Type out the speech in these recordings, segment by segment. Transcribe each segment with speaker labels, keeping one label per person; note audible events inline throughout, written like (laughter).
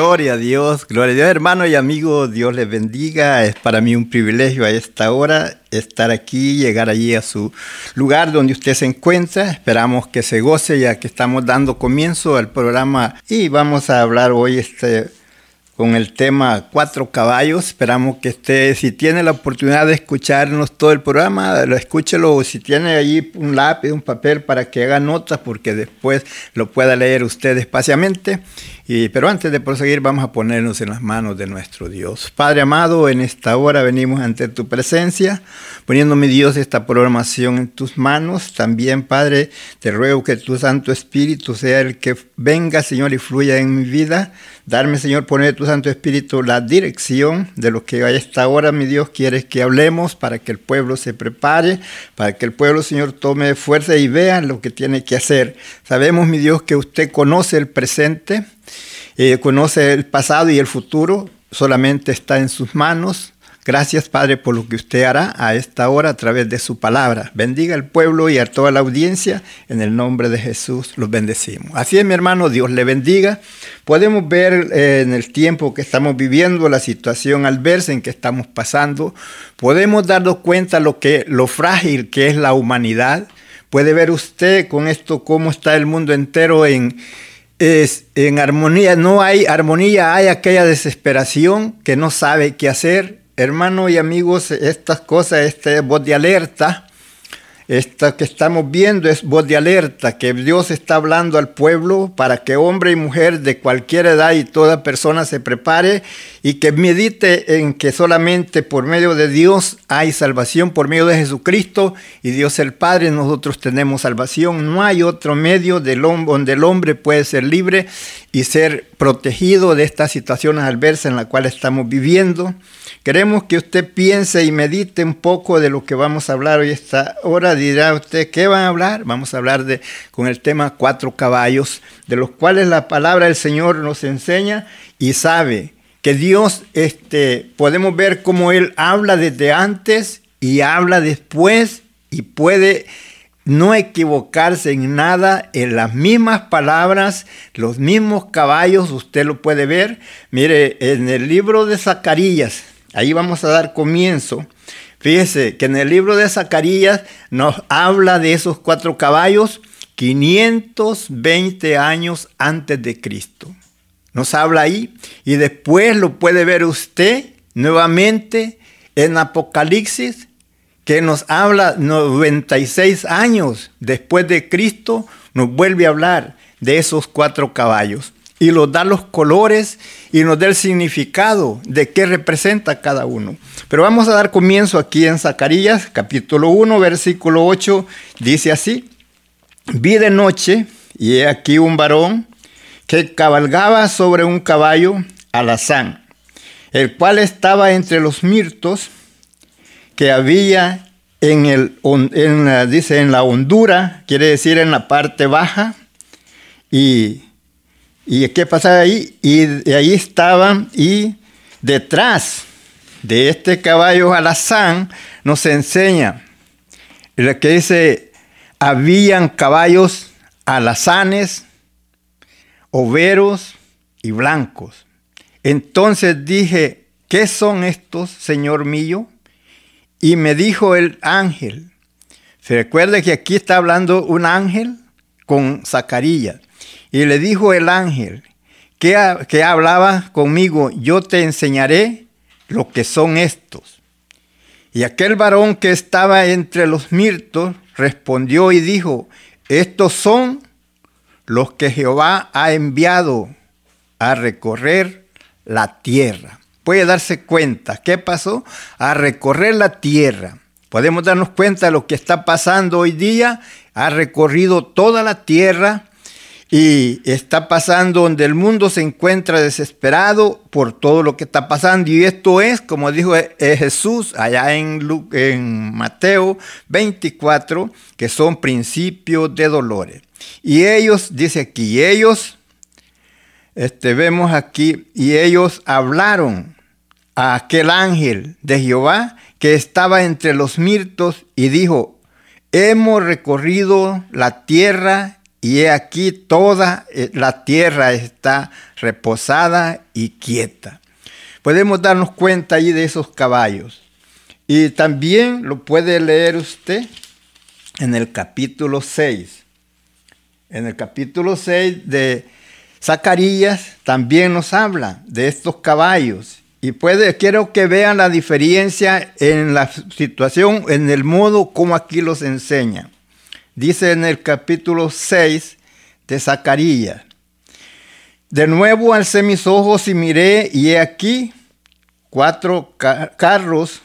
Speaker 1: Gloria a Dios, gloria a Dios, hermano y amigo, Dios les bendiga. Es para mí un privilegio a esta hora estar aquí, llegar allí a su lugar donde usted se encuentra. Esperamos que se goce ya que estamos dando comienzo al programa y vamos a hablar hoy este con el tema Cuatro Caballos. Esperamos que esté, si tiene la oportunidad de escucharnos todo el programa, lo escúchelo si tiene allí un lápiz, un papel para que haga notas porque después lo pueda leer usted despaciamente. Pero antes de proseguir, vamos a ponernos en las manos de nuestro Dios. Padre amado, en esta hora venimos ante tu presencia, poniendo, mi Dios, esta programación en tus manos. También, Padre, te ruego que tu Santo Espíritu sea el que venga, Señor, y fluya en mi vida. Darme, Señor, poner tu Santo Espíritu la dirección de lo que a esta hora, mi Dios, quieres que hablemos para que el pueblo se prepare, para que el pueblo, Señor, tome fuerza y vea lo que tiene que hacer. Sabemos, mi Dios, que usted conoce el presente, eh, conoce el pasado y el futuro, solamente está en sus manos. Gracias, Padre, por lo que usted hará a esta hora a través de su palabra. Bendiga al pueblo y a toda la audiencia. En el nombre de Jesús los bendecimos. Así es, mi hermano, Dios le bendiga. Podemos ver eh, en el tiempo que estamos viviendo, la situación adversa en que estamos pasando. Podemos darnos cuenta lo, que, lo frágil que es la humanidad. Puede ver usted con esto cómo está el mundo entero en, es, en armonía. No hay armonía, hay aquella desesperación que no sabe qué hacer hermanos y amigos, estas cosas, esta voz de alerta, esta que estamos viendo es voz de alerta, que Dios está hablando al pueblo para que hombre y mujer de cualquier edad y toda persona se prepare y que medite en que solamente por medio de Dios hay salvación, por medio de Jesucristo y Dios el Padre, nosotros tenemos salvación. No hay otro medio del donde el hombre puede ser libre y ser protegido de estas situaciones adversas en las cuales estamos viviendo. Queremos que usted piense y medite un poco de lo que vamos a hablar hoy esta hora. Dirá usted, ¿qué van a hablar? Vamos a hablar de, con el tema cuatro caballos, de los cuales la palabra del Señor nos enseña y sabe que Dios, este, podemos ver cómo Él habla desde antes y habla después y puede no equivocarse en nada, en las mismas palabras, los mismos caballos, usted lo puede ver. Mire, en el libro de Zacarías, ahí vamos a dar comienzo. Fíjese que en el libro de Zacarías nos habla de esos cuatro caballos 520 años antes de Cristo. Nos habla ahí y después lo puede ver usted nuevamente en Apocalipsis que nos habla 96 años después de Cristo, nos vuelve a hablar de esos cuatro caballos y nos da los colores y nos da el significado de qué representa cada uno. Pero vamos a dar comienzo aquí en Zacarías, capítulo 1, versículo 8, dice así, vi de noche y he aquí un varón que cabalgaba sobre un caballo alazán, el cual estaba entre los mirtos que había en el, dice, en la hondura, quiere decir en la parte baja, y ¿Y qué pasa ahí? Y, ahí estaban y detrás de este caballo alazán nos enseña lo que dice, habían caballos alazanes, overos y blancos. Entonces dije, ¿qué son estos, Señor mío? Y me dijo el ángel. Se recuerda que aquí está hablando un ángel con Zacarías. Y le dijo el ángel que, que hablaba conmigo, yo te enseñaré lo que son estos. Y aquel varón que estaba entre los mirtos respondió y dijo, estos son los que Jehová ha enviado a recorrer la tierra. Puede darse cuenta, ¿qué pasó? A recorrer la tierra. Podemos darnos cuenta de lo que está pasando hoy día. Ha recorrido toda la tierra y está pasando donde el mundo se encuentra desesperado por todo lo que está pasando. Y esto es, como dijo eh, Jesús allá en, en Mateo 24, que son principios de dolores. Y ellos, dice aquí, ellos, este, vemos aquí, y ellos hablaron a aquel ángel de Jehová que estaba entre los mirtos y dijo, hemos recorrido la tierra y he aquí toda eh, la tierra está reposada y quieta. Podemos darnos cuenta ahí de esos caballos. Y también lo puede leer usted en el capítulo 6. En el capítulo 6 de Zacarías también nos habla de estos caballos. Y puede, quiero que vean la diferencia en la situación, en el modo como aquí los enseña. Dice en el capítulo 6 de Zacarías. De nuevo alcé mis ojos y miré, y he aquí cuatro carros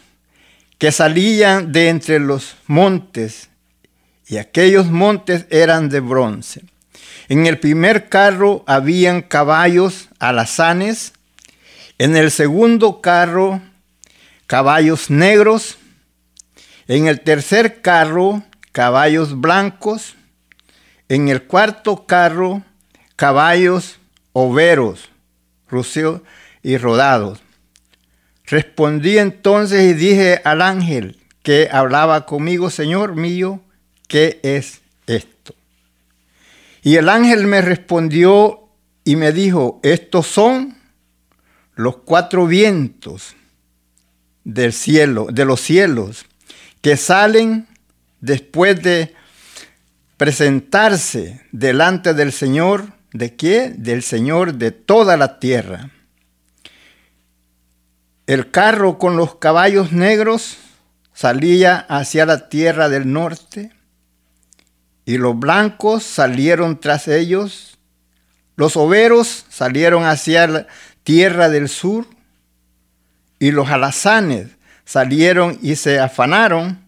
Speaker 1: que salían de entre los montes, y aquellos montes eran de bronce. En el primer carro habían caballos alazanes, en el segundo carro caballos negros, en el tercer carro caballos blancos, en el cuarto carro caballos overos, y rodados. Respondí entonces y dije al ángel que hablaba conmigo, Señor mío, ¿qué es esto? Y el ángel me respondió y me dijo, estos son los cuatro vientos del cielo, de los cielos, que salen después de presentarse delante del Señor, ¿de qué? Del Señor de toda la tierra. El carro con los caballos negros salía hacia la tierra del norte y los blancos salieron tras ellos. Los overos salieron hacia la tierra del sur y los alazanes salieron y se afanaron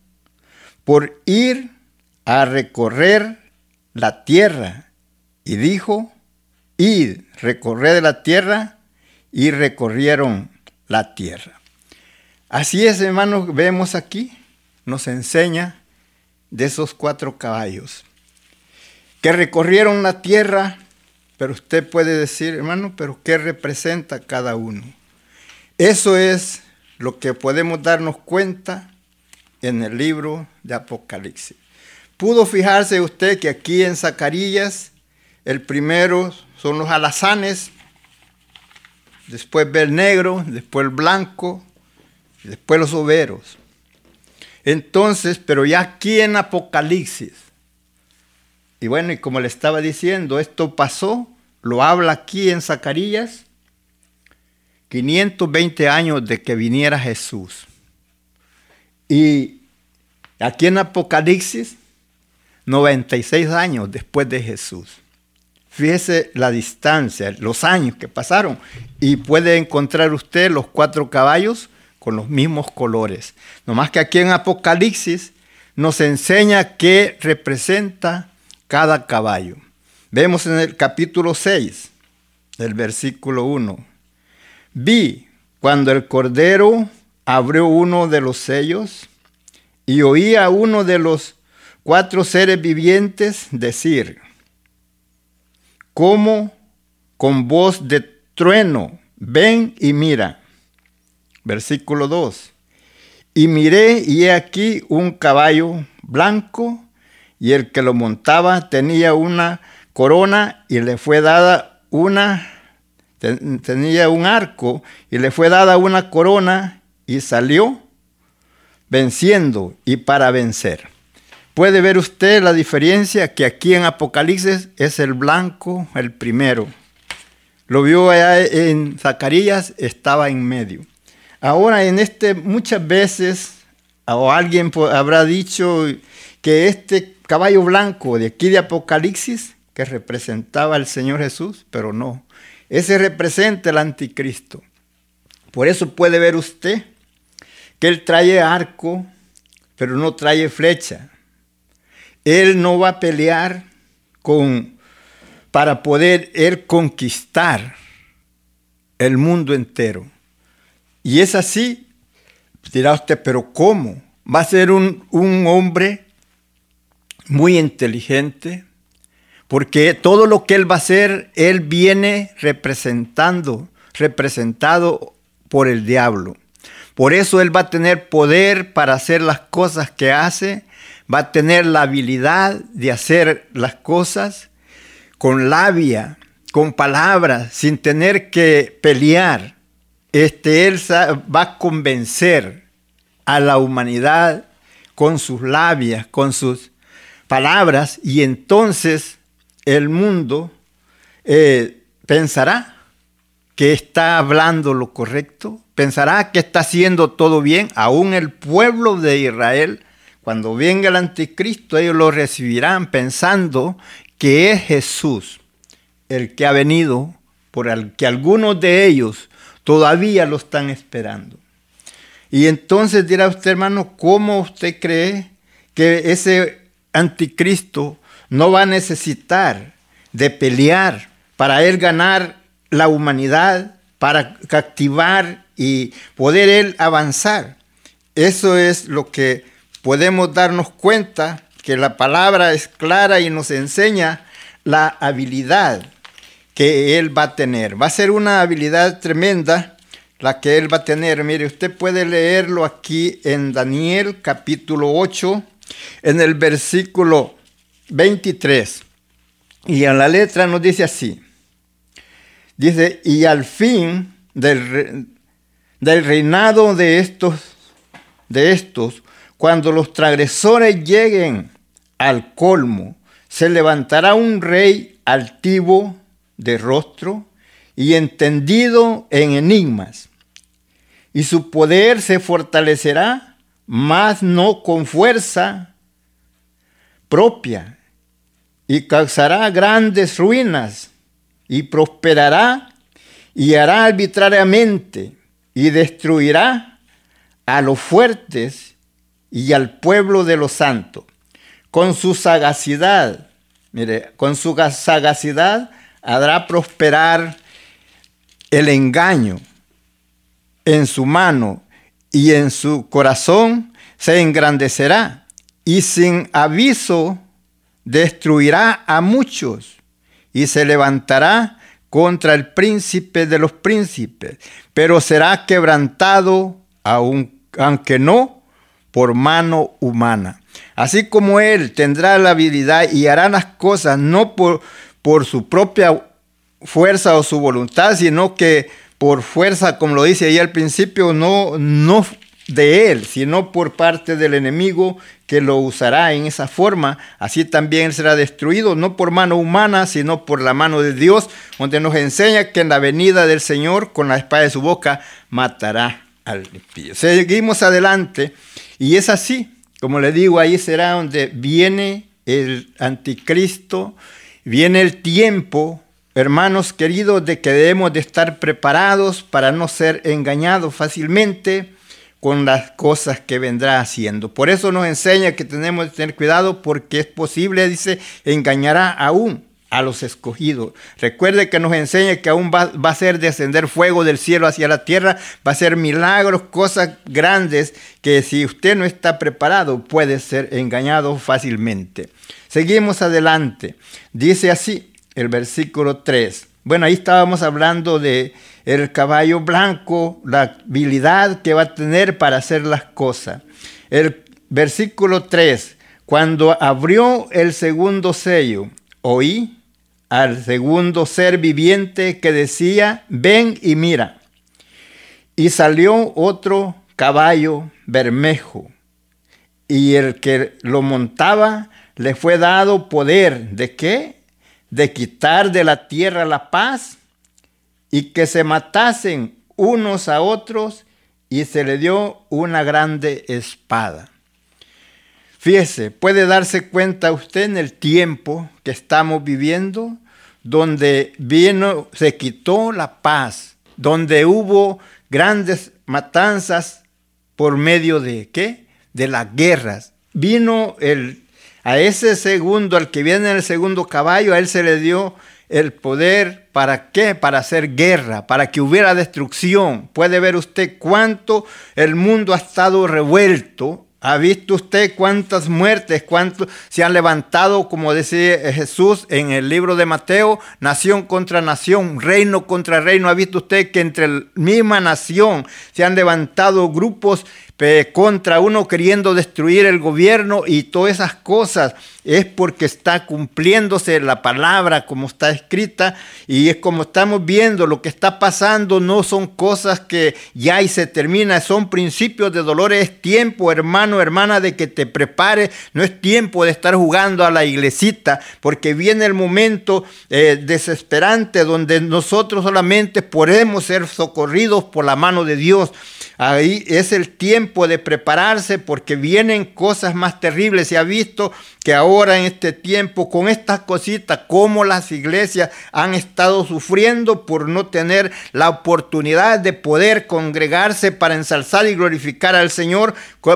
Speaker 1: por ir a recorrer la tierra. Y dijo, id, recorred la tierra, y recorrieron la tierra. Así es, hermanos, vemos aquí, nos enseña de esos cuatro caballos que recorrieron la tierra, pero usted puede decir, hermano, pero ¿qué representa cada uno? Eso es lo que podemos darnos cuenta en el libro de Apocalipsis. Pudo fijarse usted que aquí en Zacarías el primero son los alazanes, después ve el negro, después el blanco, después los overos. Entonces, pero ya aquí en Apocalipsis, y bueno, y como le estaba diciendo, esto pasó, lo habla aquí en Zacarías, 520 años de que viniera Jesús. Y aquí en Apocalipsis, 96 años después de Jesús. Fíjese la distancia, los años que pasaron. Y puede encontrar usted los cuatro caballos con los mismos colores. Nomás que aquí en Apocalipsis nos enseña qué representa cada caballo. Vemos en el capítulo 6, del versículo 1. Vi cuando el Cordero abrió uno de los sellos y oí a uno de los cuatro seres vivientes decir, como con voz de trueno, ven y mira. Versículo 2. Y miré y he aquí un caballo blanco y el que lo montaba tenía una corona y le fue dada una, tenía un arco y le fue dada una corona y salió venciendo y para vencer. Puede ver usted la diferencia que aquí en Apocalipsis es el blanco el primero. Lo vio allá en Zacarías, estaba en medio. Ahora en este muchas veces o alguien habrá dicho que este caballo blanco de aquí de Apocalipsis que representaba al Señor Jesús, pero no. Ese representa el anticristo. Por eso puede ver usted que él trae arco, pero no trae flecha. Él no va a pelear con, para poder él conquistar el mundo entero. Y es así, dirá usted, pero ¿cómo? Va a ser un, un hombre muy inteligente, porque todo lo que él va a hacer, él viene representando, representado por el diablo. Por eso él va a tener poder para hacer las cosas que hace va a tener la habilidad de hacer las cosas con labia, con palabras, sin tener que pelear. Este, él va a convencer a la humanidad con sus labias, con sus palabras, y entonces el mundo eh, pensará que está hablando lo correcto, pensará que está haciendo todo bien, aún el pueblo de Israel cuando venga el anticristo, ellos lo recibirán pensando que es Jesús el que ha venido, por el que algunos de ellos todavía lo están esperando. Y entonces dirá usted, hermano, ¿cómo usted cree que ese anticristo no va a necesitar de pelear para él ganar la humanidad, para captivar y poder él avanzar? Eso es lo que podemos darnos cuenta que la palabra es clara y nos enseña la habilidad que él va a tener. Va a ser una habilidad tremenda la que él va a tener. Mire, usted puede leerlo aquí en Daniel capítulo 8, en el versículo 23. Y en la letra nos dice así. Dice, y al fin del, del reinado de estos, de estos, cuando los transgresores lleguen al colmo, se levantará un rey altivo de rostro y entendido en enigmas, y su poder se fortalecerá, mas no con fuerza propia, y causará grandes ruinas, y prosperará, y hará arbitrariamente, y destruirá a los fuertes y al pueblo de los santos. Con su sagacidad, mire, con su sagacidad hará prosperar el engaño en su mano y en su corazón se engrandecerá y sin aviso destruirá a muchos y se levantará contra el príncipe de los príncipes, pero será quebrantado aunque no por mano humana. Así como Él tendrá la habilidad y hará las cosas no por, por su propia fuerza o su voluntad, sino que por fuerza, como lo dice ahí al principio, no, no de él, sino por parte del enemigo que lo usará en esa forma. Así también será destruido, no por mano humana, sino por la mano de Dios, donde nos enseña que en la venida del Señor, con la espada de su boca, matará al impío. Seguimos adelante, y es así, como le digo, ahí será donde viene el anticristo, viene el tiempo hermanos queridos, de que debemos de estar preparados para no ser engañados fácilmente con las cosas que vendrá haciendo. Por eso nos enseña que tenemos que tener cuidado porque es posible, dice, engañará aún a los escogidos. Recuerde que nos enseña que aún va, va, a ser descender fuego del cielo hacia la tierra, va a ser milagros, cosas grandes que si usted no está preparado puede ser engañado fácilmente. Seguimos adelante. Dice así, el versículo 3. Bueno, ahí estábamos hablando de el caballo blanco, la habilidad que va a tener para hacer las cosas. El versículo 3, cuando abrió el segundo sello, oí al segundo ser viviente que decía, ven y mira. Y salió otro caballo bermejo, y el que lo montaba le fue dado poder de qué? de quitar de la tierra la paz y que se matasen unos a otros y se le dio una grande espada. Fíjese, puede darse cuenta usted en el tiempo que estamos viviendo, donde vino, se quitó la paz, donde hubo grandes matanzas por medio de qué? De las guerras. Vino el a ese segundo, al que viene en el segundo caballo, a él se le dio el poder, ¿para qué? Para hacer guerra, para que hubiera destrucción. Puede ver usted cuánto el mundo ha estado revuelto. ¿Ha visto usted cuántas muertes, cuántos se han levantado, como decía Jesús en el libro de Mateo, nación contra nación, reino contra reino? ¿Ha visto usted que entre la misma nación se han levantado grupos contra uno queriendo destruir el gobierno y todas esas cosas, es porque está cumpliéndose la palabra como está escrita y es como estamos viendo, lo que está pasando no son cosas que ya y se termina, son principios de dolor, es tiempo, hermano, hermana, de que te prepares, no es tiempo de estar jugando a la iglesita, porque viene el momento eh, desesperante donde nosotros solamente podemos ser socorridos por la mano de Dios. Ahí es el tiempo de prepararse porque vienen cosas más terribles. Se ha visto que ahora en este tiempo, con estas cositas, como las iglesias han estado sufriendo por no tener la oportunidad de poder congregarse para ensalzar y glorificar al Señor,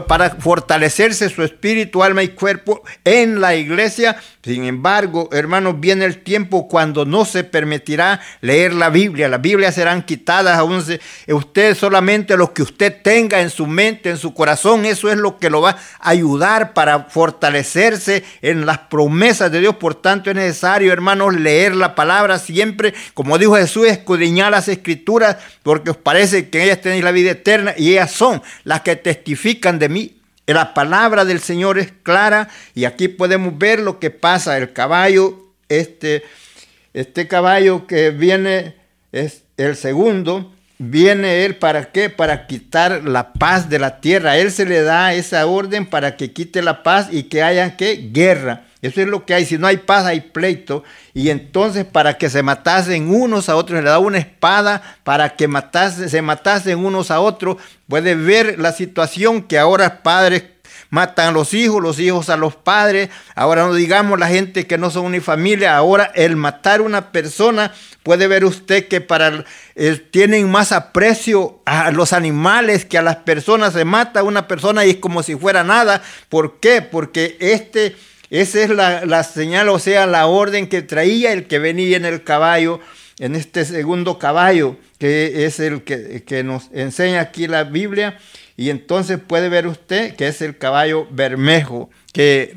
Speaker 1: para fortalecerse su espíritu, alma y cuerpo en la iglesia. Sin embargo, hermanos, viene el tiempo cuando no se permitirá leer la Biblia. Las Biblias serán quitadas a usted solamente los que usted tenga en su mente, en su corazón, eso es lo que lo va a ayudar para fortalecerse en las promesas de Dios. Por tanto, es necesario, hermanos, leer la palabra siempre, como dijo Jesús, escudriñar las escrituras, porque os parece que ellas tenéis la vida eterna y ellas son las que testifican de mí. La palabra del Señor es clara y aquí podemos ver lo que pasa. El caballo, este, este caballo que viene es el segundo, Viene Él para qué? Para quitar la paz de la tierra. Él se le da esa orden para que quite la paz y que haya qué? Guerra. Eso es lo que hay. Si no hay paz, hay pleito. Y entonces para que se matasen unos a otros, le da una espada para que matase, se matasen unos a otros. Puede ver la situación que ahora padres matan a los hijos, los hijos a los padres. Ahora no digamos la gente que no son ni familia. Ahora el matar a una persona Puede ver usted que para eh, tienen más aprecio a los animales que a las personas. Se mata a una persona y es como si fuera nada. ¿Por qué? Porque este, esa es la, la señal, o sea, la orden que traía el que venía en el caballo, en este segundo caballo, que es el que, que nos enseña aquí la Biblia. Y entonces puede ver usted que es el caballo bermejo, que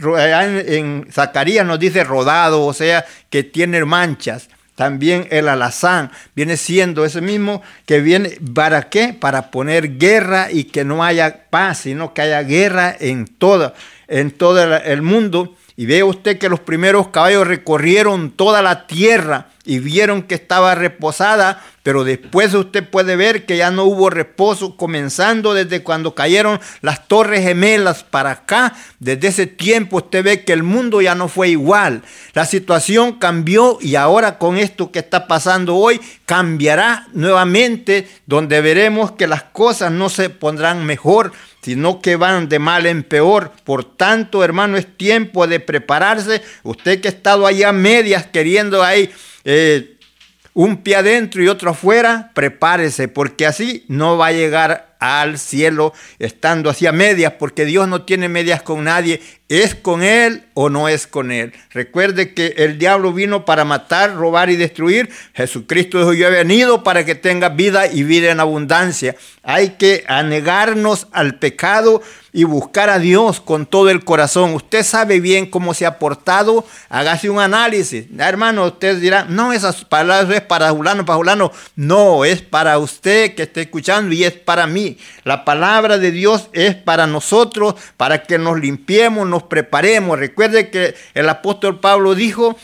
Speaker 1: en Zacarías nos dice rodado, o sea, que tiene manchas. También el alazán viene siendo ese mismo que viene, ¿para qué? Para poner guerra y que no haya paz, sino que haya guerra en, toda, en todo el mundo. Y ve usted que los primeros caballos recorrieron toda la tierra y vieron que estaba reposada, pero después usted puede ver que ya no hubo reposo, comenzando desde cuando cayeron las torres gemelas para acá. Desde ese tiempo usted ve que el mundo ya no fue igual. La situación cambió y ahora con esto que está pasando hoy cambiará nuevamente, donde veremos que las cosas no se pondrán mejor sino que van de mal en peor. Por tanto, hermano, es tiempo de prepararse. Usted que ha estado allá medias queriendo ahí eh, un pie adentro y otro afuera, prepárese, porque así no va a llegar al cielo estando así a medias, porque Dios no tiene medias con nadie, es con Él o no es con Él. Recuerde que el diablo vino para matar, robar y destruir. Jesucristo dijo, yo he venido para que tenga vida y vida en abundancia. Hay que anegarnos al pecado y buscar a Dios con todo el corazón. Usted sabe bien cómo se ha portado, hágase un análisis. Hermano, usted dirá, no, esas palabras es para Julano, para Julano. No, es para usted que está escuchando y es para mí. La palabra de Dios es para nosotros, para que nos limpiemos, nos preparemos. Recuerde que el apóstol Pablo dijo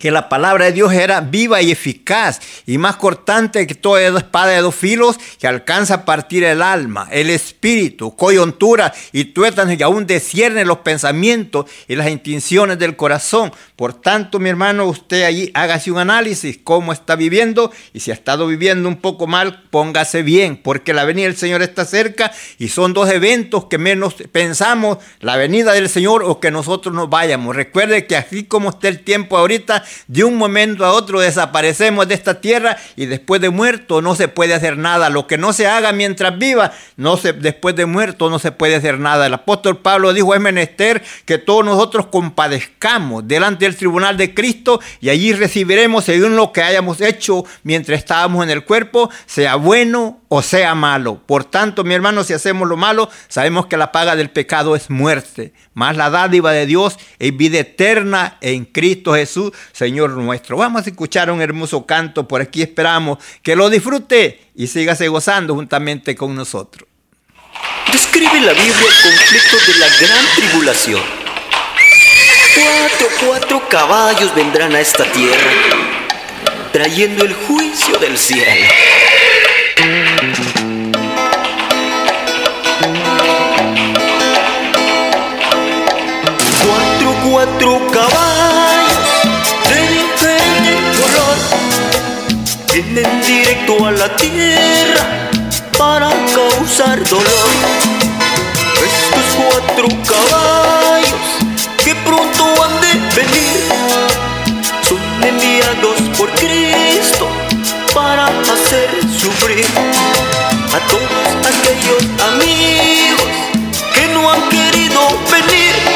Speaker 1: que la palabra de Dios era viva y eficaz y más cortante que toda espada de dos filos que alcanza a partir el alma, el espíritu, coyuntura y tuétanos y aún descierne los pensamientos y las intenciones del corazón. Por tanto, mi hermano, usted allí hágase un análisis cómo está viviendo y si ha estado viviendo un poco mal, póngase bien, porque la venida del Señor está cerca y son dos eventos que menos pensamos, la venida del Señor o que nosotros nos vayamos. Recuerde que así como está el tiempo ahorita, de un momento a otro desaparecemos de esta tierra y después de muerto no se puede hacer nada. Lo que no se haga mientras viva, no se, después de muerto no se puede hacer nada. El apóstol Pablo dijo, es menester que todos nosotros compadezcamos delante del tribunal de Cristo y allí recibiremos según lo que hayamos hecho mientras estábamos en el cuerpo, sea bueno o sea malo. Por tanto, mi hermano, si hacemos lo malo, sabemos que la paga del pecado es muerte. Más la dádiva de Dios es vida eterna en Cristo Jesús, Señor nuestro. Vamos a escuchar un hermoso canto, por aquí esperamos que lo disfrute y sígase gozando juntamente con nosotros.
Speaker 2: Describe la Biblia el conflicto de la gran tribulación. Cuatro, cuatro caballos vendrán a esta tierra, trayendo el juicio del cielo. Cuatro, cuatro a la tierra para causar dolor. Estos cuatro caballos que pronto han de venir son enviados por Cristo para hacer sufrir a todos aquellos amigos que no han querido venir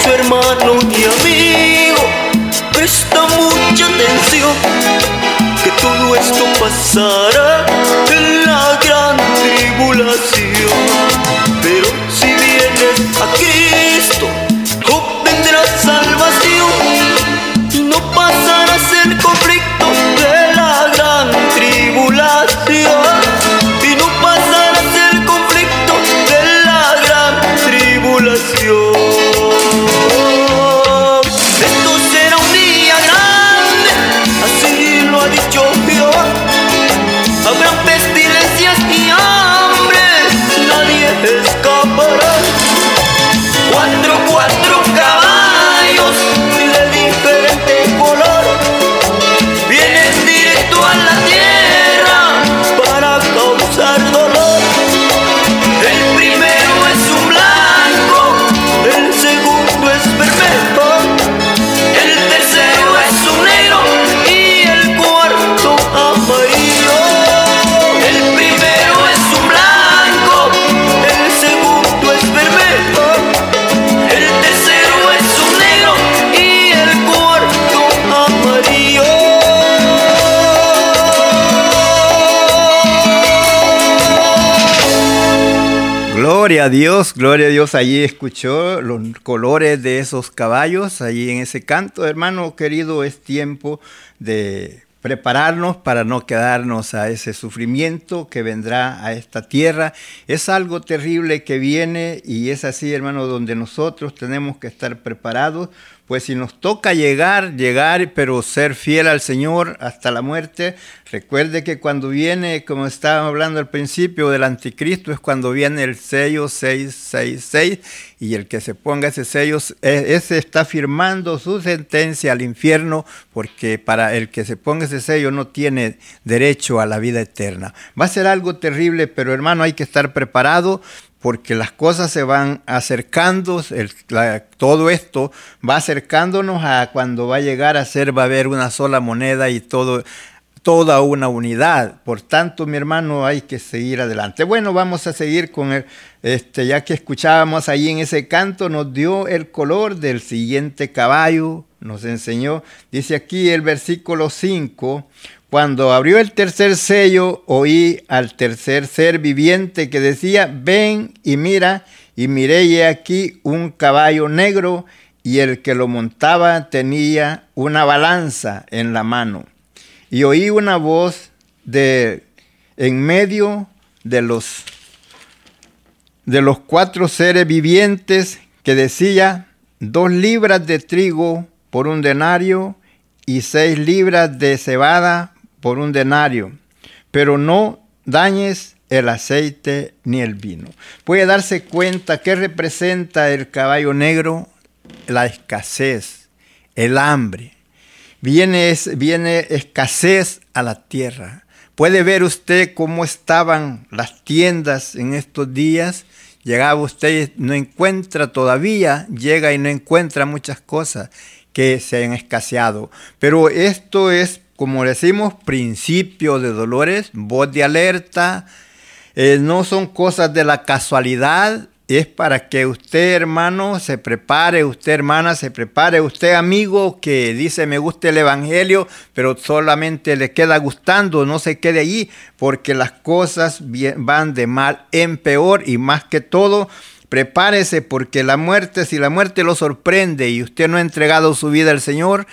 Speaker 2: Eso, hermano y amigo, presta mucha atención, que todo esto pasará
Speaker 1: Dios, gloria a Dios. Allí escuchó los colores de esos caballos, allí en ese canto. Hermano querido, es tiempo de prepararnos para no quedarnos a ese sufrimiento que vendrá a esta tierra. Es algo terrible que viene y es así, hermano, donde nosotros tenemos que estar preparados pues si nos toca llegar, llegar, pero ser fiel al Señor hasta la muerte, recuerde que cuando viene, como estábamos hablando al principio del anticristo, es cuando viene el sello 666 y el que se ponga ese sello, e, ese está firmando su sentencia al infierno, porque para el que se ponga ese sello no tiene derecho a la vida eterna. Va a ser algo terrible, pero hermano, hay que estar preparado porque las cosas se van acercando, todo esto va acercándonos a cuando va a llegar a ser, va a haber una sola moneda y toda una unidad. Por tanto, mi hermano, hay que seguir adelante. Bueno, vamos a seguir con el, este, ya que escuchábamos ahí en ese canto, nos dio el color del siguiente caballo, nos enseñó, dice aquí el versículo 5, cuando abrió el tercer sello, oí al tercer ser viviente que decía, ven y mira, y miré y aquí un caballo negro, y el que lo montaba tenía una balanza en la mano. Y oí una voz de en medio de los de los cuatro seres vivientes que decía, dos libras de trigo por un denario y seis libras de cebada por un denario, pero no dañes el aceite ni el vino. Puede darse cuenta que representa el caballo negro, la escasez, el hambre. Viene, viene escasez a la tierra. Puede ver usted cómo estaban las tiendas en estos días. Llegaba usted no encuentra todavía, llega y no encuentra muchas cosas que se han escaseado. Pero esto es como decimos, principio de dolores, voz de alerta, eh, no son cosas de la casualidad, es para que usted hermano se prepare, usted hermana se prepare, usted amigo que dice me gusta el Evangelio, pero solamente le queda gustando, no se quede allí, porque las cosas van de mal en peor. Y más que todo, prepárese porque la muerte, si la muerte lo sorprende y usted no ha entregado su vida al Señor,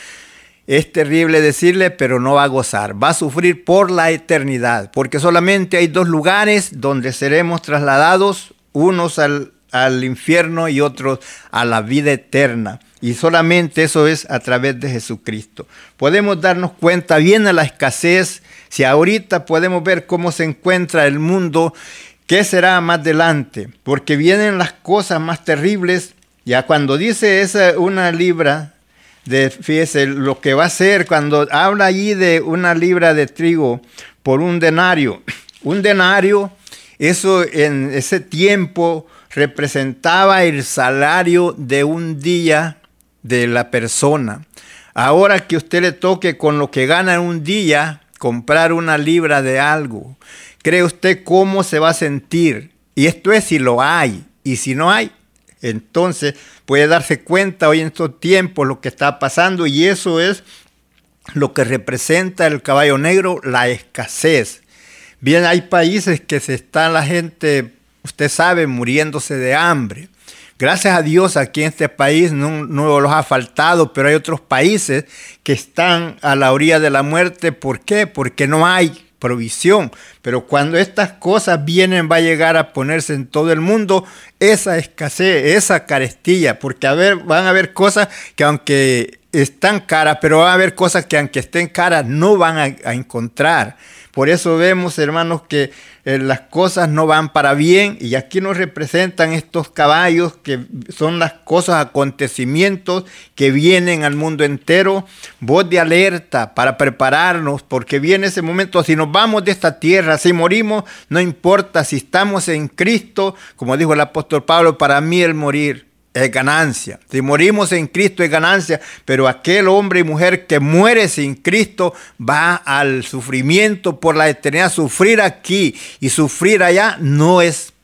Speaker 1: es terrible decirle, pero no va a gozar. Va a sufrir por la eternidad, porque solamente hay dos lugares donde seremos trasladados, unos al, infierno y otros a la vida eterna. Y solamente eso es a través de Jesucristo. Podemos darnos cuenta bien de la escasez. Si ahorita podemos ver cómo se encuentra el mundo, ¿qué será más adelante? Porque vienen las cosas más terribles. Ya cuando dice esa una libra fíjese, lo que va a ser cuando habla allí de una libra de trigo por un denario. (clears throat) Un denario, eso en ese tiempo representaba el salario de un día de la persona. Ahora que usted le toque con lo que gana en un día, comprar una libra de algo, ¿cree usted cómo se va a sentir? Y esto es si lo hay. Y si no hay, entonces puede darse cuenta hoy en estos tiempos lo que está pasando y eso es lo que representa el caballo negro, la escasez. Bien, hay países que se está la gente, usted sabe, muriéndose de hambre. Gracias a Dios aquí en este país no, no, los ha faltado, pero hay otros países que están a la orilla de la muerte. ¿Por qué? Porque no hay provisión. Pero cuando estas cosas vienen, va a llegar a ponerse en todo el mundo esa escasez, esa carestilla, porque a ver, van a haber cosas que aunque están caras, pero van a haber cosas que aunque estén caras no van a, encontrar. Por eso vemos, hermanos, que eh, las cosas no van para bien y aquí nos representan estos caballos que son las cosas, acontecimientos que vienen al mundo entero. Voz de alerta para prepararnos porque viene ese momento, si nos vamos de esta tierra, si morimos, no importa si estamos en Cristo, como dijo el apóstol Pablo, para mí el morir es ganancia. Si morimos en Cristo es ganancia, pero aquel hombre y mujer que muere sin Cristo va al sufrimiento por la eternidad. Sufrir aquí y sufrir allá no es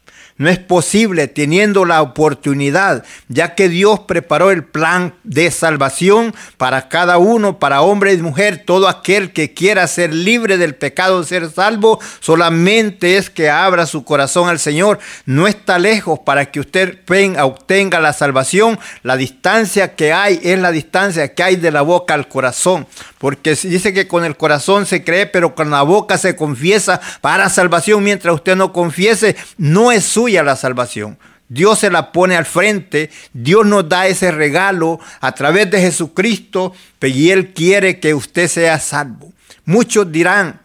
Speaker 1: No es posible teniendo la oportunidad, ya que Dios preparó el plan de salvación para cada uno, para hombre y mujer, todo aquel que quiera ser libre del pecado, ser salvo, solamente es que abra su corazón al Señor. No está lejos para que usted obtenga la salvación. La distancia que hay es la distancia que hay de la boca al corazón. Porque dice que con el corazón se cree, pero con la boca se confiesa para salvación. Mientras usted no confiese, no es suya la salvación. Dios se la pone al frente, Dios nos da ese regalo a través de Jesucristo, y Él quiere que usted sea salvo. Muchos dirán,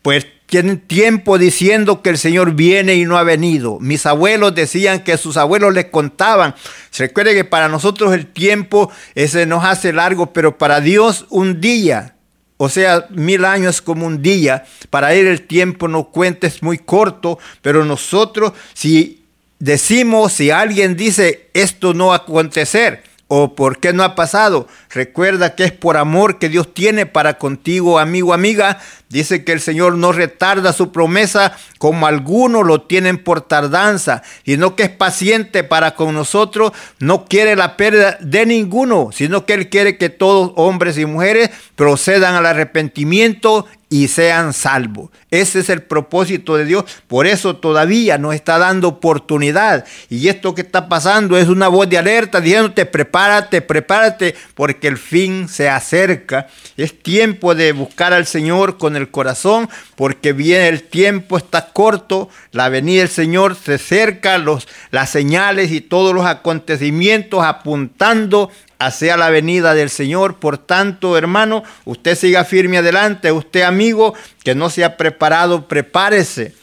Speaker 1: pues tienen tiempo diciendo que el Señor viene y no ha venido. Mis abuelos decían que sus abuelos les contaban. Se recuerde que para nosotros el tiempo ese nos hace largo, pero para Dios un día, o sea, mil años como un día. Para Él el tiempo no cuenta, es muy corto, pero nosotros si decimos, si alguien dice esto no va a acontecer o por qué no ha pasado, recuerda que es por amor que Dios tiene para contigo, amigo, amiga. Dice que el Señor no retarda su promesa como algunos lo tienen por tardanza, sino que es paciente para con nosotros, no quiere la pérdida de ninguno, sino que Él quiere que todos, hombres y mujeres, procedan al arrepentimiento y sean salvos. Ese es el propósito de Dios. Por eso todavía nos está dando oportunidad. Y esto que está pasando es una voz de alerta diciéndote, prepárate, prepárate, porque el fin se acerca. Es tiempo de buscar al Señor con el corazón, porque viene el tiempo, está corto, la venida del Señor se acerca, los, las señales y todos los acontecimientos apuntando hacia la venida del Señor. Por tanto, hermano, usted siga firme adelante. Usted, amigo, que no se ha preparado, prepárese.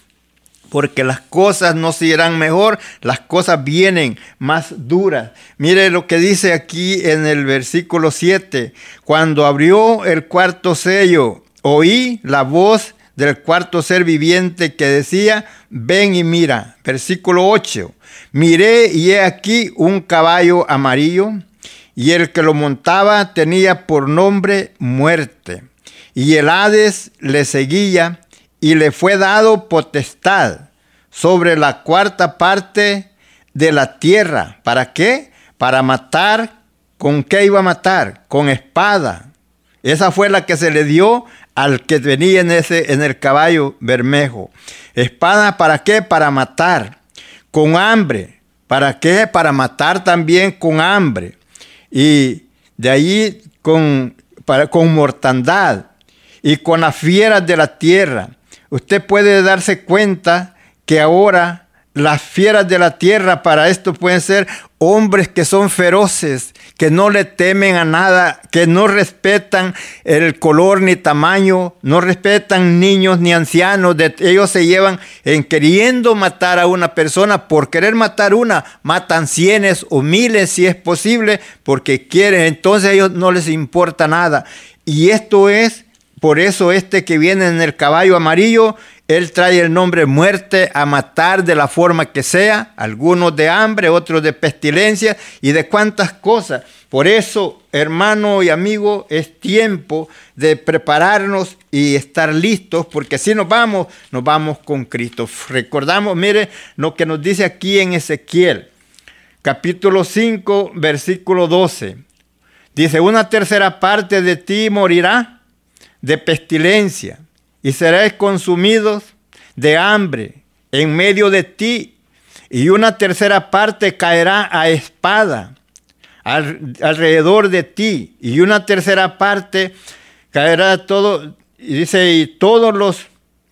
Speaker 1: Porque las cosas no se irán mejor, las cosas vienen más duras. Mire lo que dice aquí en el versículo 7. Cuando abrió el cuarto sello, oí la voz del cuarto ser viviente que decía, ven y mira. Versículo 8. Miré y he aquí un caballo amarillo y el que lo montaba tenía por nombre muerte. Y el Hades le seguía y le fue dado potestad sobre la cuarta parte de la tierra. ¿Para qué? Para matar. ¿Con qué iba a matar? Con espada. Esa fue la que se le dio al que venía en, ese, en el caballo bermejo. Espada, ¿para qué? Para matar. Con hambre. ¿Para qué? Para matar también con hambre y de ahí con, para, con mortandad y con las fieras de la tierra. Usted puede darse cuenta que ahora las fieras de la tierra para esto pueden ser hombres que son feroces, que no le temen a nada, que no respetan el color ni tamaño, no respetan niños ni ancianos. ellos se llevan en queriendo matar a una persona, por querer matar una, matan cienes o miles si es posible, porque quieren, entonces a ellos no les importa nada. Y esto es, por eso este que viene en el caballo amarillo, él trae el nombre muerte a matar de la forma que sea, algunos de hambre, otros de pestilencia y de cuantas cosas. Por eso, hermano y amigo, es tiempo de prepararnos y estar listos, porque si nos vamos, nos vamos con Cristo. Recordamos, mire lo que nos dice aquí en Ezequiel, capítulo 5, versículo 12. Dice, una tercera parte de ti morirá de pestilencia y seréis consumidos de hambre en medio de ti, y una tercera parte caerá a espada alrededor de ti, y una tercera parte caerá todo, y dice, y todos los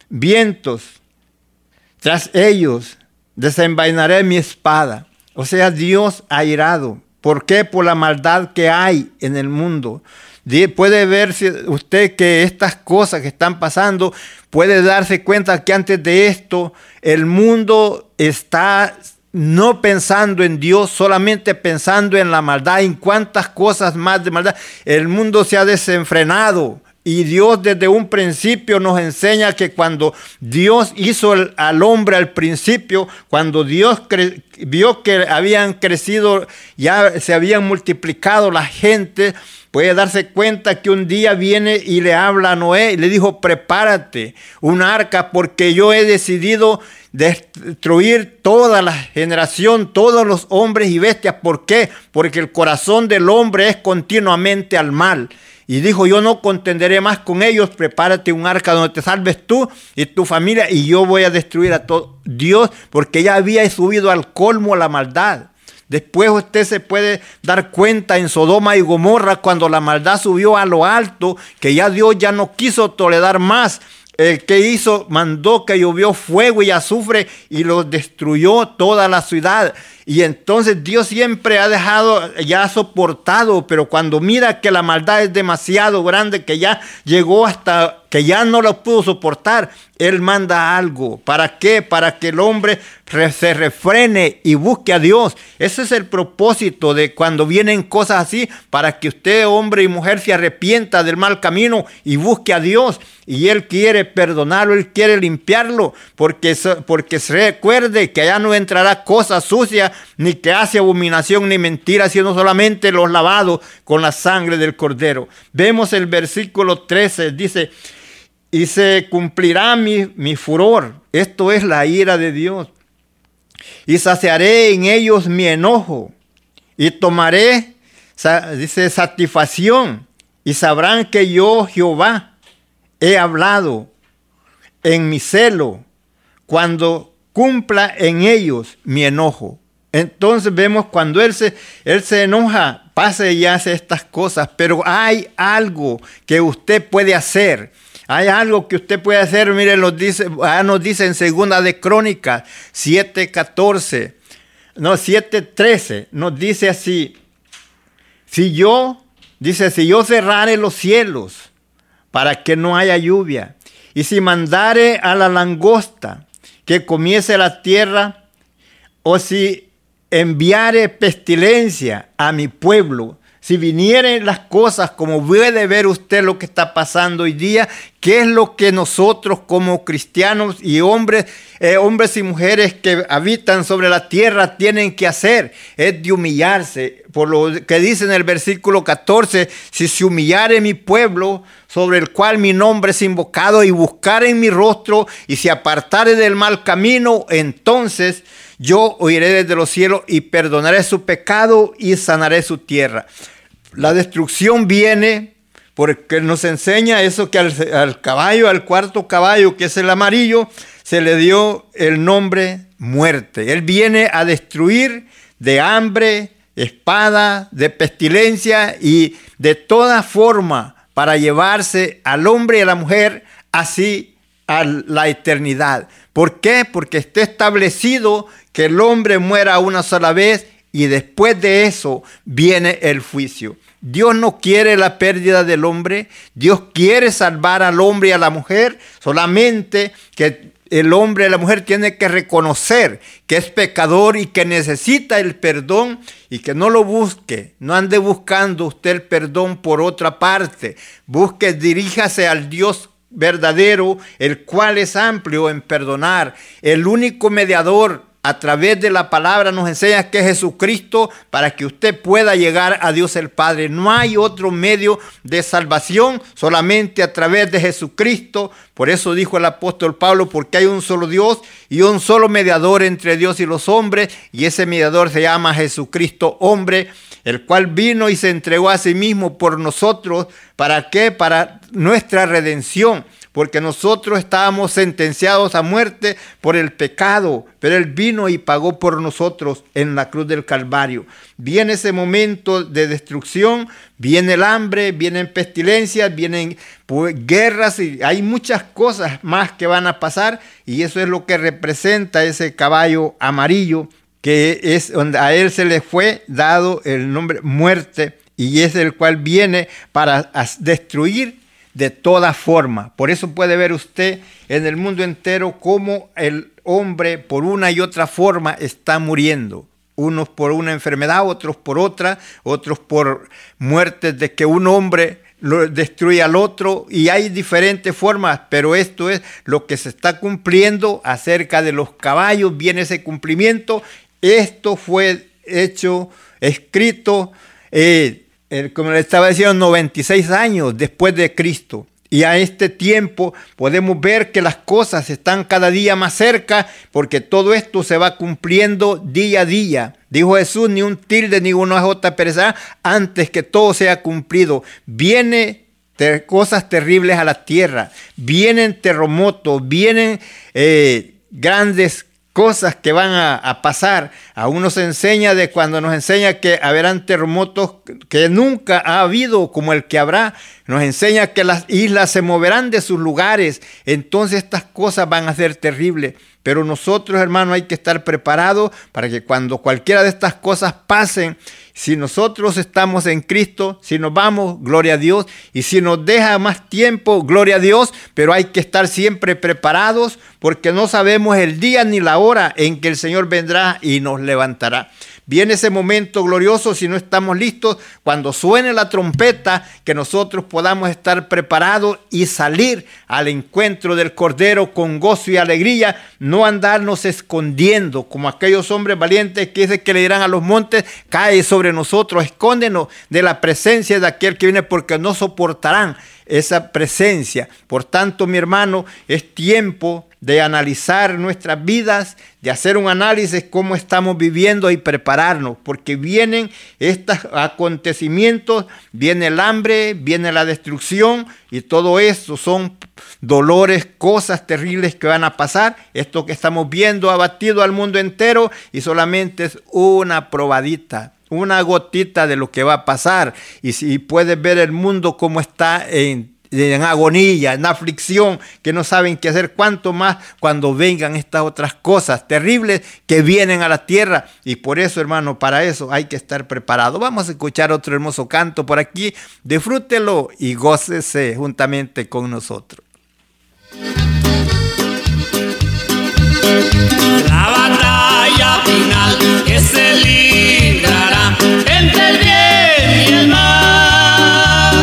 Speaker 1: vientos tras ellos desenvainaré mi espada. O sea, Dios ha irado. ¿Por qué? Por la maldad que hay en el mundo. Puede ver usted que estas cosas que están pasando, puede darse cuenta que antes de esto el mundo está no pensando en Dios, solamente pensando en la maldad, en cuántas cosas más de maldad. El mundo se ha desenfrenado Y Dios desde un principio nos enseña que cuando Dios hizo al hombre al principio, cuando Dios vio que habían crecido, ya se habían multiplicado la gente, puede darse cuenta que un día viene y le habla a Noé y le dijo, prepárate un arca porque yo he decidido destruir toda la generación, todos los hombres y bestias. ¿Por qué? Porque el corazón del hombre es continuamente al mal. Y dijo, yo no contenderé más con ellos, prepárate un arca donde te salves tú y tu familia y yo voy a destruir a todo Dios porque ya había subido al colmo la maldad. Después usted se puede dar cuenta en Sodoma y Gomorra cuando la maldad subió a lo alto, que ya Dios ya no quiso tolerar más. El que hizo, mandó que llovió fuego y azufre y lo destruyó toda la ciudad. Y entonces Dios siempre ha dejado, ya ha soportado, pero cuando mira que la maldad es demasiado grande, que ya llegó hasta que ya no lo pudo soportar, Él manda algo. ¿Para qué? Para que el hombre se refrene y busque a Dios. Ese es el propósito de cuando vienen cosas así, para que usted, hombre y mujer, se arrepienta del mal camino y busque a Dios. Y Él quiere perdonarlo, Él quiere limpiarlo, porque, porque se recuerde que allá no entrará cosa sucia ni que hace abominación ni mentira, sino solamente los lavados con la sangre del cordero. Vemos el versículo 13, dice, y se cumplirá mi, furor. Esto es la ira de Dios. Y saciaré en ellos mi enojo y tomaré, dice, satisfacción y sabrán que yo, Jehová, he hablado en mi celo cuando cumpla en ellos mi enojo. Entonces vemos cuando él se, él se enoja, pasa y hace estas cosas, pero hay algo que usted puede hacer. Hay algo que usted puede hacer, miren, nos dice, ah, nos dice en segunda de Crónicas 7.14, no, 7.13, nos dice así, si yo, dice, si yo cerrare los cielos para que no haya lluvia, y si mandare a la langosta que comiese la tierra, o si enviare pestilencia a mi pueblo, si vinieran las cosas como puede ver usted lo que está pasando hoy día, ¿qué es lo que nosotros como cristianos y hombres, eh, hombres y mujeres que habitan sobre la tierra tienen que hacer? Es de humillarse. Por lo que dice en el versículo 14, si se humillare mi pueblo sobre el cual mi nombre es invocado y buscar en mi rostro y se apartare del mal camino, entonces yo oiré desde los cielos y perdonaré su pecado y sanaré su tierra. La destrucción viene porque nos enseña eso que al, caballo, al cuarto caballo, que es el amarillo, se le dio el nombre muerte. Él viene a destruir de hambre, espada, de pestilencia y de toda forma para llevarse al hombre y a la mujer así a la eternidad. ¿Por qué? Porque está establecido que el hombre muera una sola vez y después de eso viene el juicio. Dios no quiere la pérdida del hombre, Dios quiere salvar al hombre y a la mujer, solamente que el hombre y la mujer tienen que reconocer que es pecador y que necesita el perdón y que no lo busque, no ande buscando usted el perdón por otra parte, busque, diríjase al Dios verdadero, el cual es amplio en perdonar, el único mediador a través de la palabra nos enseña que es Jesucristo para que usted pueda llegar a Dios el Padre. No hay otro medio de salvación solamente a través de Jesucristo. Por eso dijo el apóstol Pablo, porque hay un solo Dios y un solo mediador entre Dios y los hombres, y ese mediador se llama Jesucristo hombre, el cual vino y se entregó a sí mismo por nosotros. ¿Para qué? Para nuestra redención porque nosotros estábamos sentenciados a muerte por el pecado, pero Él vino y pagó por nosotros en la cruz del Calvario. Viene ese momento de destrucción, viene el hambre, vienen pestilencias, vienen pues, guerras y hay muchas cosas más que van a pasar y eso es lo que representa ese caballo amarillo que es donde a él se le fue dado el nombre muerte y es el cual viene para destruir de toda forma. Por eso puede ver usted en el mundo entero cómo el hombre por una y otra forma está muriendo. Unos por una enfermedad, otros por otra, otros por muertes de que un hombre lo destruye al otro y hay diferentes formas, pero esto es lo que se está cumpliendo acerca de los caballos, viene ese cumplimiento. Esto fue hecho, escrito, eh, como le estaba diciendo, 96 años después de Cristo. Y a este tiempo podemos ver que las cosas están cada día más cerca porque todo esto se va cumpliendo día a día. Dijo Jesús, ni un tilde ni una jota perecerá antes que todo sea cumplido. Viene cosas terribles a la tierra, vienen terremotos, vienen eh, grandes cosas que van a, pasar. Aún nos enseña de cuando nos enseña que habrán terremotos que nunca ha habido como el que habrá. Nos enseña que las islas se moverán de sus lugares. Entonces estas cosas van a ser terribles. Pero nosotros, hermanos, hay que estar preparados para que cuando cualquiera de estas cosas pasen, si nosotros estamos en Cristo, si nos vamos, gloria a Dios. Y si nos deja más tiempo, gloria a Dios. Pero hay que estar siempre preparados porque no sabemos el día ni la hora en que el Señor vendrá y nos levantará. Viene ese momento glorioso si no estamos listos, cuando suene la trompeta, que nosotros podamos estar preparados y salir al encuentro del Cordero con gozo y alegría, no andarnos escondiendo como aquellos hombres valientes que dicen que le dirán a los montes, cae sobre nosotros, escóndenos de la presencia de aquel que viene porque no soportarán esa presencia. Por tanto, mi hermano, es tiempo de analizar nuestras vidas, de hacer un análisis cómo estamos viviendo y prepararnos, porque vienen estos acontecimientos, viene el hambre, viene la destrucción y todo eso son dolores, cosas terribles que van a pasar. Esto que estamos viendo ha batido al mundo entero y solamente es una probadita una gotita de lo que va a pasar. Y si puedes ver el mundo como está en, agonía, en aflicción, que no saben qué hacer, cuanto más cuando vengan estas otras cosas terribles que vienen a la tierra. Y por eso, hermano, para eso hay que estar preparado. Vamos a escuchar otro hermoso canto por aquí. Disfrútelo y gócese juntamente con nosotros.
Speaker 3: La batalla final que se librará entre el bien y el mal.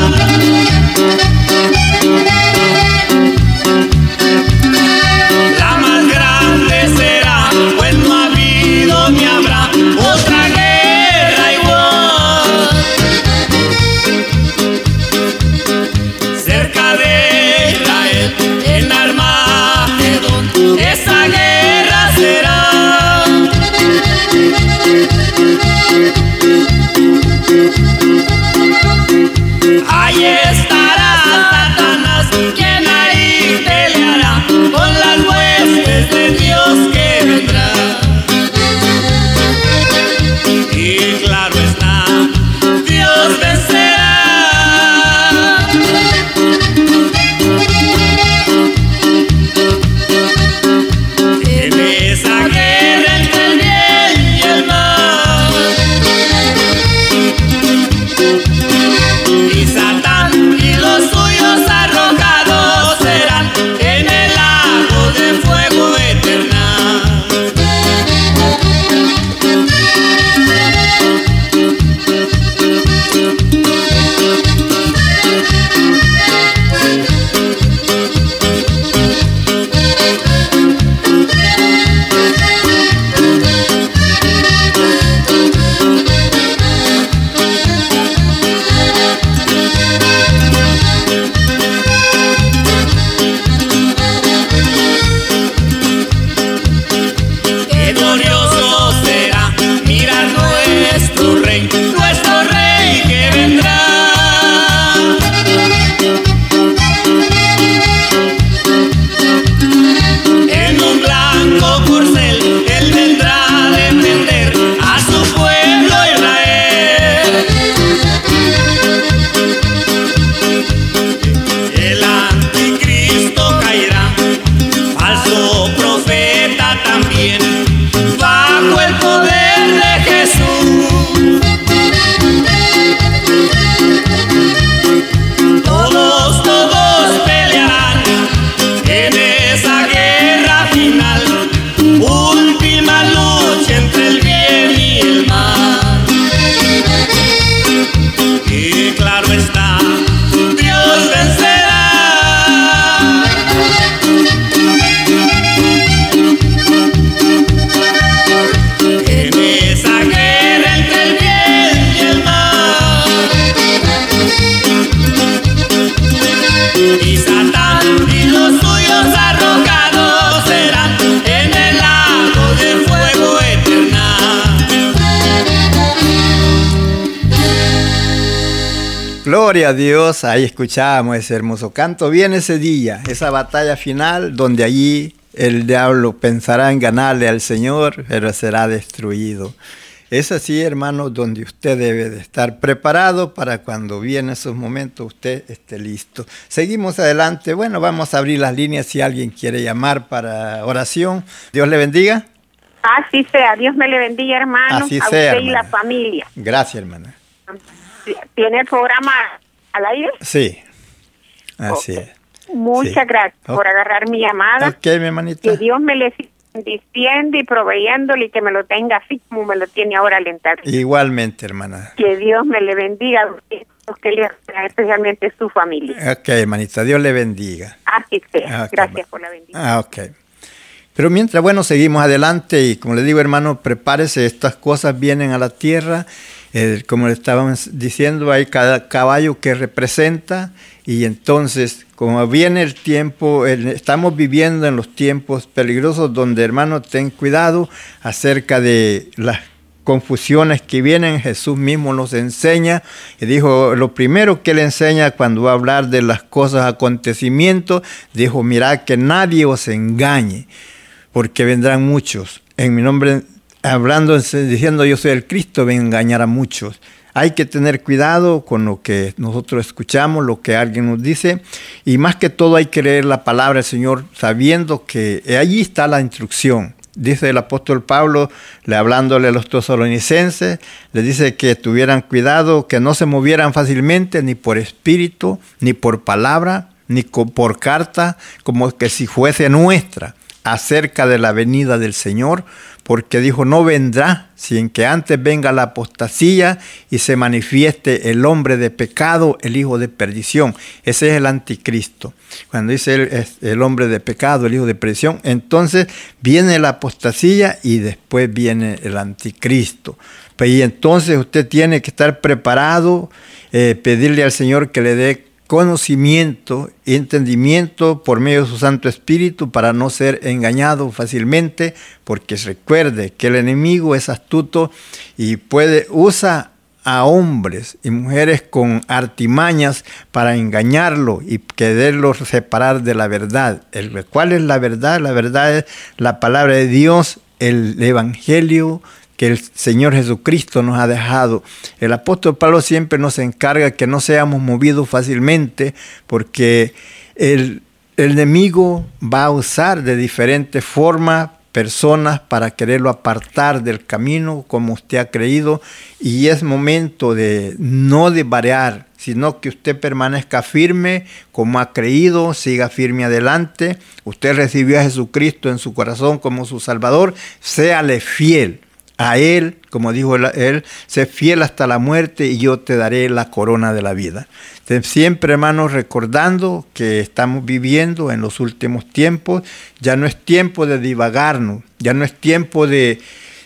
Speaker 1: Gloria a Dios, ahí escuchábamos ese hermoso canto. Viene ese día, esa batalla final donde allí el diablo pensará en ganarle al Señor, pero será destruido. Es así, hermano, donde usted debe de estar preparado para cuando vienen esos momentos usted esté listo. Seguimos adelante. Bueno, vamos a abrir las líneas si alguien quiere llamar para oración. Dios le bendiga.
Speaker 4: Así sea, Dios me le bendiga, hermano.
Speaker 1: Así
Speaker 4: a
Speaker 1: sea,
Speaker 4: usted y la familia.
Speaker 1: Gracias, hermana.
Speaker 4: ¿Tiene el programa al aire?
Speaker 1: Sí, así es.
Speaker 4: Muchas
Speaker 1: Sí.
Speaker 4: gracias
Speaker 1: Ok.
Speaker 4: por agarrar mi llamada.
Speaker 1: Ok, mi hermanita.
Speaker 4: Que Dios me le bendiciendo y proveyéndole y que me lo tenga así como me lo tiene ahora alentado.
Speaker 1: Igualmente, hermana.
Speaker 4: Que Dios me le bendiga, que le especialmente su familia.
Speaker 1: Ok, hermanita, Dios le bendiga.
Speaker 4: Así sea.
Speaker 1: Ok,
Speaker 4: Gracias por la bendición.
Speaker 1: Ah, ok. Pero mientras, bueno, seguimos adelante y como le digo, hermano, prepárese, estas cosas vienen a la tierra. Eh, como le estábamos diciendo, hay cada caballo que representa y entonces, como viene el tiempo, estamos viviendo en los tiempos peligrosos donde, hermano, ten cuidado acerca de las confusiones que vienen, Jesús mismo nos enseña y dijo, lo primero que él enseña cuando va a hablar de las cosas, acontecimientos, dijo, mirad que nadie os engañe, porque vendrán muchos. En mi nombre, hablando, diciendo yo soy el Cristo, ven a engañar a muchos. Hay que tener cuidado con lo que nosotros escuchamos, lo que alguien nos dice, y más que todo hay que leer la palabra del Señor sabiendo que allí está la instrucción. Dice el apóstol Pablo, le hablándole a los tesalonicenses, le dice que tuvieran cuidado, que no se movieran fácilmente ni por espíritu, ni por palabra, ni por carta, como que si fuese nuestra, acerca de la venida del Señor, porque dijo, no vendrá sin que antes venga la apostasía y se manifieste el hombre de pecado, el hijo de perdición. Ese es el anticristo. Cuando dice el, el hombre de pecado, el hijo de perdición, entonces viene la apostasía y después viene el anticristo. Pues, Y entonces usted tiene que estar preparado, eh, pedirle al Señor que le dé conocimiento y entendimiento por medio de su Santo Espíritu para no ser engañado fácilmente, porque recuerde que el enemigo es astuto y puede usa a hombres y mujeres con artimañas para engañarlo y quererlos separar de la verdad. ¿Cuál es la verdad? La verdad es la palabra de Dios, el Evangelio que el Señor Jesucristo nos ha dejado. El apóstol Pablo siempre nos encarga que no seamos movidos fácilmente porque el, el enemigo va a usar de diferentes formas personas para quererlo apartar del camino como usted ha creído y es momento de no de variar sino que usted permanezca firme como ha creído, siga firme adelante. Usted recibió a Jesucristo en su corazón como su Salvador, séale fiel a Él, como dijo Él, sé fiel hasta la muerte y yo te daré la corona de la vida. Siempre, hermanos, recordando que estamos viviendo en los últimos tiempos, ya no es tiempo de divagarnos, ya no es tiempo de,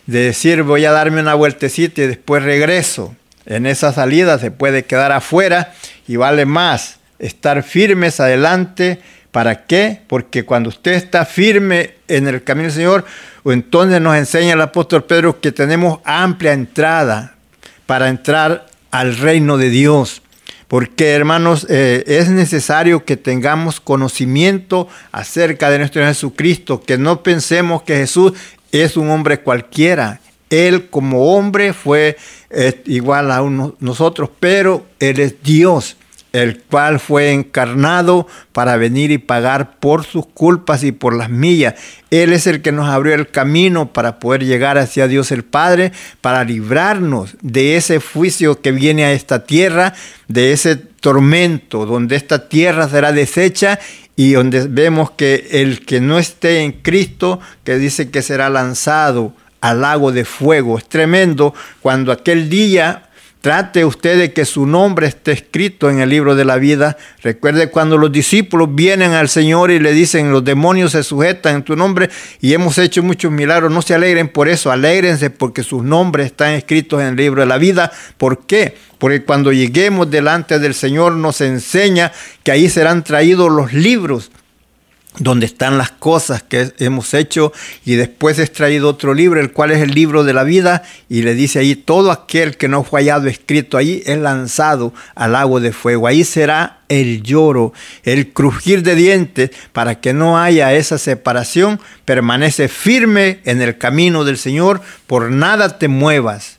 Speaker 1: de decir voy a darme una vueltecita y después regreso. En esa salida se puede quedar afuera y vale más estar firmes adelante. ¿Para qué? Porque cuando usted está firme en el camino del Señor, entonces nos enseña el apóstol Pedro que tenemos amplia entrada para entrar al reino de Dios. Porque, hermanos, eh, es necesario que tengamos conocimiento acerca de nuestro Jesucristo, que no pensemos que Jesús es un hombre cualquiera. Él como hombre fue eh, igual a uno, nosotros, pero Él es Dios el cual fue encarnado para venir y pagar por sus culpas y por las millas. Él es el que nos abrió el camino para poder llegar hacia Dios el Padre, para librarnos de ese juicio que viene a esta tierra, de ese tormento donde esta tierra será deshecha y donde vemos que el que no esté en Cristo, que dice que será lanzado al lago de fuego. Es tremendo cuando aquel día Trate usted de que su nombre esté escrito en el libro de la vida. Recuerde cuando los discípulos vienen al Señor y le dicen, los demonios se sujetan en tu nombre y hemos hecho muchos milagros. No se alegren por eso, alégrense porque sus nombres están escritos en el libro de la vida. ¿Por qué? Porque cuando lleguemos delante del Señor nos enseña que ahí serán traídos los libros donde están las cosas que hemos hecho y después es traído otro libro, el cual es el libro de la vida y le dice ahí, todo aquel que no fue hallado escrito ahí es lanzado al agua de fuego. Ahí será el lloro, el crujir de dientes para que no haya esa separación. Permanece firme en el camino del Señor, por nada te muevas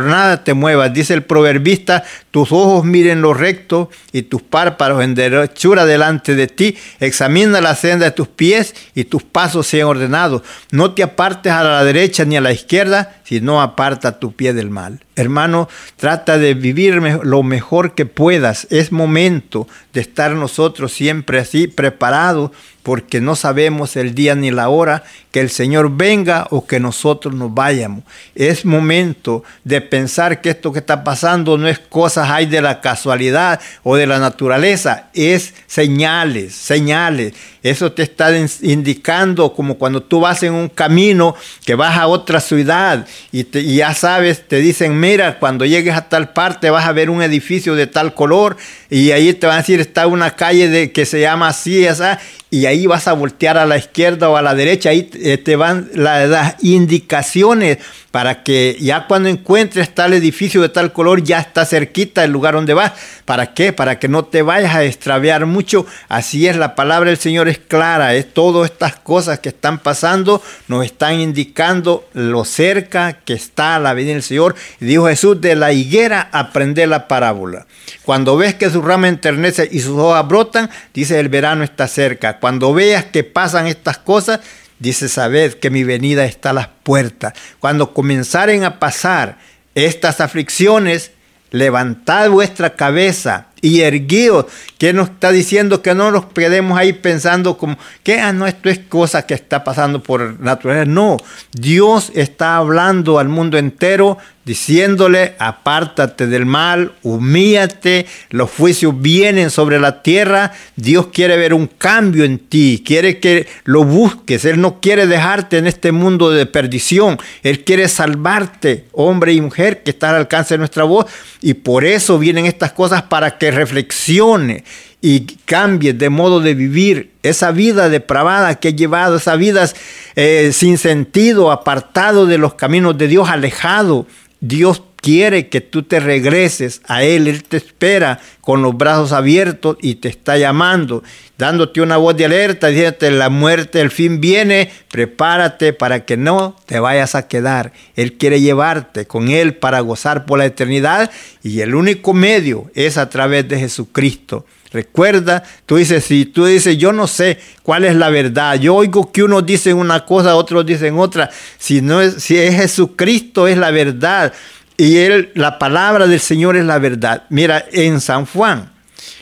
Speaker 1: nada te muevas. Dice el proverbista, tus ojos miren lo recto y tus párpados en derechura delante de ti. Examina la senda de tus pies y tus pasos sean ordenados. No te apartes a la derecha ni a la izquierda, sino aparta tu pie del mal. Hermano, trata de vivir lo mejor que puedas. Es momento de estar nosotros siempre así preparados porque no sabemos el día ni la hora que el Señor venga o que nosotros nos vayamos. Es momento de pensar que esto que está pasando no es cosas hay de la casualidad o de la naturaleza, es señales, señales. Eso te está indicando como cuando tú vas en un camino que vas a otra ciudad y, ya sabes, te dicen, mira, cuando llegues a tal parte vas a ver un edificio de tal color y ahí te van a decir, está una calle de, que se llama así, esa, y ahí vas a voltear a la izquierda o a la derecha, ahí eh, te van las indicaciones para que ya cuando encuentres tal edificio de tal color ya está cerquita el lugar donde vas. ¿Para qué? Para que no te vayas a extraviar mucho. Así es, la palabra del Señor es clara. Es todas estas cosas que están pasando nos están indicando lo cerca que está la vida del Señor. Dijo Jesús, de la higuera aprende la parábola. Cuando ves que su rama enternece y sus hojas brotan, dice el verano está cerca. Cuando veas que pasan estas cosas, Dice, sabed que mi venida está a las puertas. Cuando comenzaren a pasar estas aflicciones, levantad vuestra cabeza y erguíos. que nos está diciendo? Que no nos quedemos ahí pensando como que ah, no, esto es cosa que está pasando por naturaleza. No, Dios está hablando al mundo entero diciéndole, apártate del mal, humíate, los juicios vienen sobre la tierra, Dios quiere ver un cambio en ti, quiere que lo busques, Él no quiere dejarte en este mundo de perdición, Él quiere salvarte, hombre y mujer, que está al alcance de nuestra voz, y por eso vienen estas cosas para que reflexione y cambie de modo de vivir esa vida depravada que ha llevado, esa vida eh, sin sentido, apartado de los caminos de Dios, alejado. Dios quiere que tú te regreses a Él. Él te espera con los brazos abiertos y te está llamando, dándote una voz de alerta, diciéndote la muerte, el fin viene, prepárate para que no te vayas a quedar. Él quiere llevarte con Él para gozar por la eternidad y el único medio es a través de Jesucristo. Recuerda, tú dices, si tú dices, yo no sé cuál es la verdad, yo oigo que unos dicen una cosa, otros dicen otra, si, no es, si es Jesucristo es la verdad y él, la palabra del Señor es la verdad. Mira, en San Juan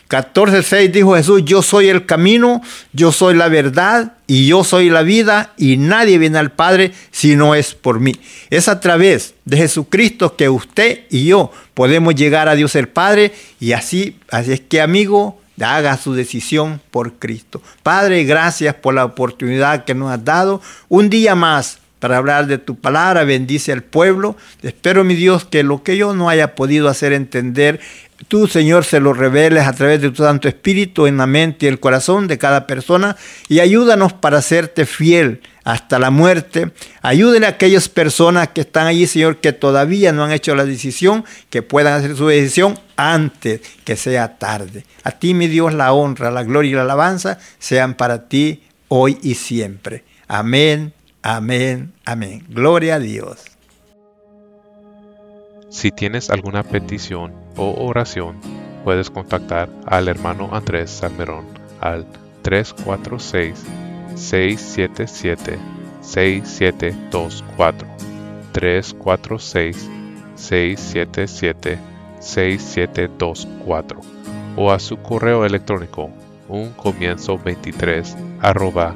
Speaker 1: 14.6 dijo Jesús, yo soy el camino, yo soy la verdad y yo soy la vida y nadie viene al Padre si no es por mí. Es a través de Jesucristo que usted y yo podemos llegar a Dios el Padre y así, así es que amigo, haga su decisión por Cristo. Padre, gracias por la oportunidad que nos has dado. Un día más para hablar de tu palabra, bendice al pueblo. Espero, mi Dios, que lo que yo no haya podido hacer entender Tú, Señor, se lo reveles a través de tu Santo Espíritu en la mente y el corazón de cada persona y ayúdanos para hacerte fiel hasta la muerte. Ayúdenle a aquellas personas que están allí, Señor, que todavía no han hecho la decisión, que puedan hacer su decisión antes que sea tarde. A ti, mi Dios, la honra, la gloria y la alabanza sean para ti hoy y siempre. Amén, amén, amén. Gloria a Dios.
Speaker 5: Si tienes alguna petición o oración, puedes contactar al hermano Andrés Salmerón al 346-677-6724. 346-677-6724 o a su correo electrónico un comienzo 23 arroba